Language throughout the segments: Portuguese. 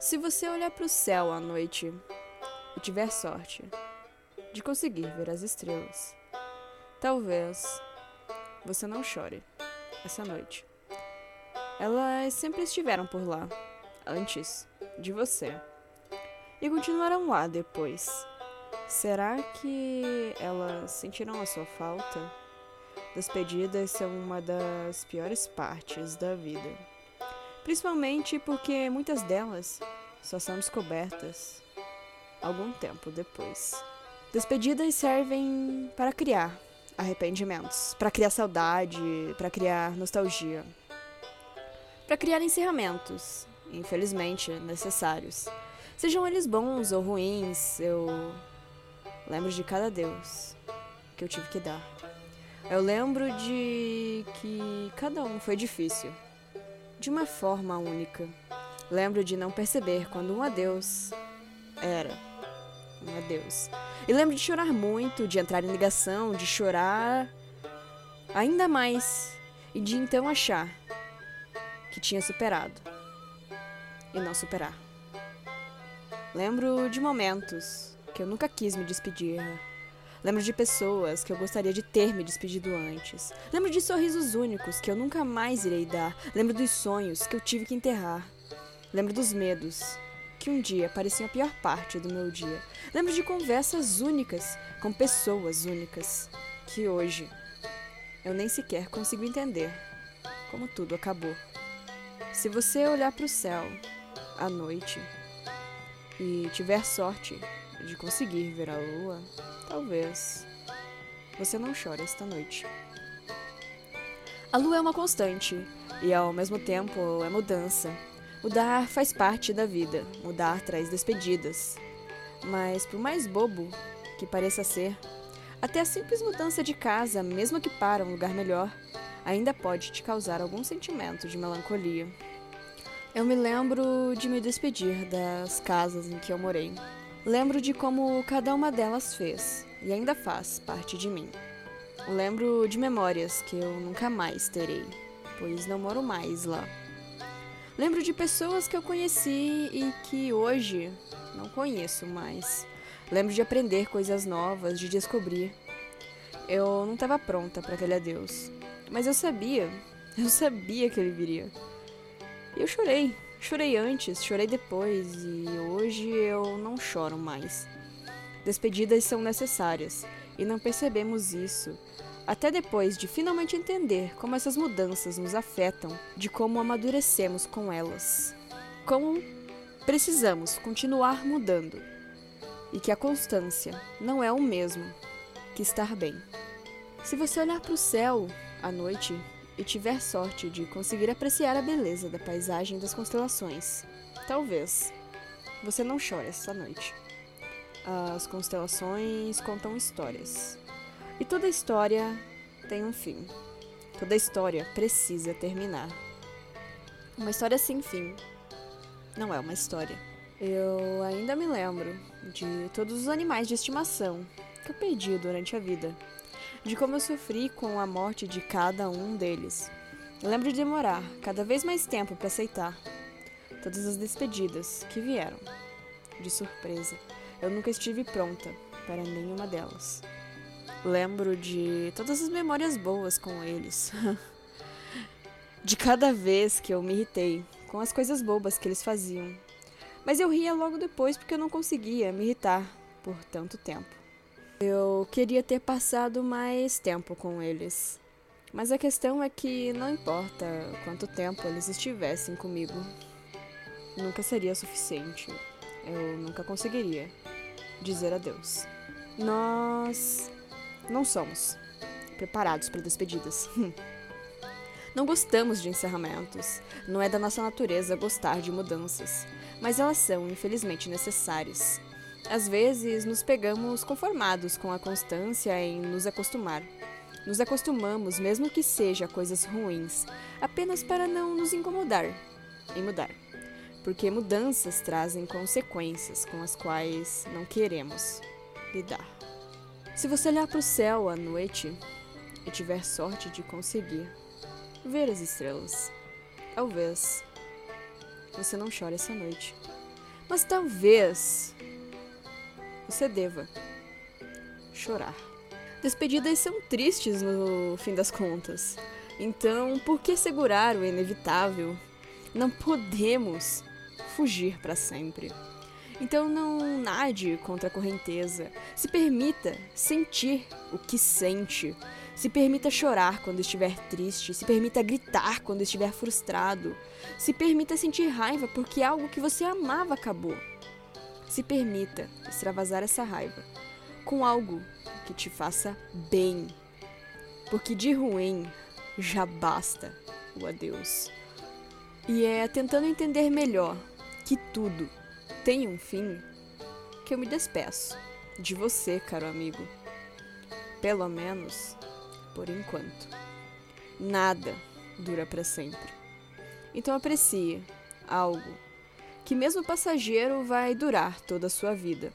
Se você olhar para o céu à noite e tiver sorte de conseguir ver as estrelas, talvez você não chore essa noite. Elas sempre estiveram por lá, antes de você, e continuarão lá depois. Será que elas sentiram a sua falta? Despedidas são uma das piores partes da vida. Principalmente porque muitas delas só são descobertas algum tempo depois. Despedidas servem para criar arrependimentos, para criar saudade, para criar nostalgia, para criar encerramentos, infelizmente necessários. Sejam eles bons ou ruins, eu lembro de cada Deus que eu tive que dar. Eu lembro de que cada um foi difícil, de uma forma única. Lembro de não perceber quando um adeus era um adeus. E lembro de chorar muito, de entrar em ligação, de chorar ainda mais e de então achar que tinha superado e não superar. Lembro de momentos que eu nunca quis me despedir Lembro de pessoas que eu gostaria de ter me despedido antes. Lembro de sorrisos únicos que eu nunca mais irei dar. Lembro dos sonhos que eu tive que enterrar. Lembro dos medos que um dia pareciam a pior parte do meu dia. Lembro de conversas únicas com pessoas únicas que hoje eu nem sequer consigo entender como tudo acabou. Se você olhar para o céu à noite e tiver sorte de conseguir ver a lua, talvez você não chore esta noite. A lua é uma constante e ao mesmo tempo é mudança. Mudar faz parte da vida, mudar traz despedidas. Mas por mais bobo que pareça ser, até a simples mudança de casa, mesmo que para um lugar melhor, ainda pode te causar algum sentimento de melancolia. Eu me lembro de me despedir das casas em que eu morei. Lembro de como cada uma delas fez, e ainda faz, parte de mim. Lembro de memórias que eu nunca mais terei, pois não moro mais lá. Lembro de pessoas que eu conheci e que hoje não conheço mais. Lembro de aprender coisas novas, de descobrir. Eu não estava pronta para aquele adeus, mas eu sabia, eu sabia que ele viria. E eu chorei, Chorei antes, chorei depois e hoje eu não choro mais. Despedidas são necessárias e não percebemos isso até depois de finalmente entender como essas mudanças nos afetam, de como amadurecemos com elas. Como precisamos continuar mudando e que a constância não é o mesmo que estar bem. Se você olhar para o céu à noite e tiver sorte de conseguir apreciar a beleza da paisagem das constelações, talvez você não chore essa noite. As constelações contam histórias. E toda história tem um fim. Toda história precisa terminar. Uma história sem fim não é uma história. Eu ainda me lembro de todos os animais de estimação que eu perdi durante a vida de como eu sofri com a morte de cada um deles. Eu lembro de demorar cada vez mais tempo para aceitar todas as despedidas que vieram. De surpresa, eu nunca estive pronta para nenhuma delas. Lembro de todas as memórias boas com eles. de cada vez que eu me irritei com as coisas bobas que eles faziam. Mas eu ria logo depois porque eu não conseguia me irritar por tanto tempo. Eu queria ter passado mais tempo com eles. Mas a questão é que não importa quanto tempo eles estivessem comigo, nunca seria suficiente. Eu nunca conseguiria dizer adeus. Nós não somos preparados para despedidas. Não gostamos de encerramentos. Não é da nossa natureza gostar de mudanças, mas elas são infelizmente necessárias. Às vezes nos pegamos conformados com a constância em nos acostumar. Nos acostumamos, mesmo que seja coisas ruins, apenas para não nos incomodar em mudar. Porque mudanças trazem consequências com as quais não queremos lidar. Se você olhar para o céu à noite e tiver sorte de conseguir ver as estrelas, talvez você não chore essa noite. Mas talvez você deva chorar. Despedidas são tristes no fim das contas. Então, por que segurar o inevitável? Não podemos fugir para sempre. Então não nade contra a correnteza. Se permita sentir o que sente. Se permita chorar quando estiver triste. Se permita gritar quando estiver frustrado. Se permita sentir raiva porque algo que você amava acabou. Se permita extravasar essa raiva com algo que te faça bem. Porque de ruim já basta o adeus. E é tentando entender melhor que tudo tem um fim que eu me despeço de você, caro amigo. Pelo menos por enquanto. Nada dura para sempre. Então aprecie algo que mesmo passageiro vai durar toda a sua vida.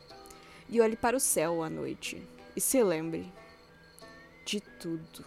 E olhe para o céu à noite e se lembre de tudo.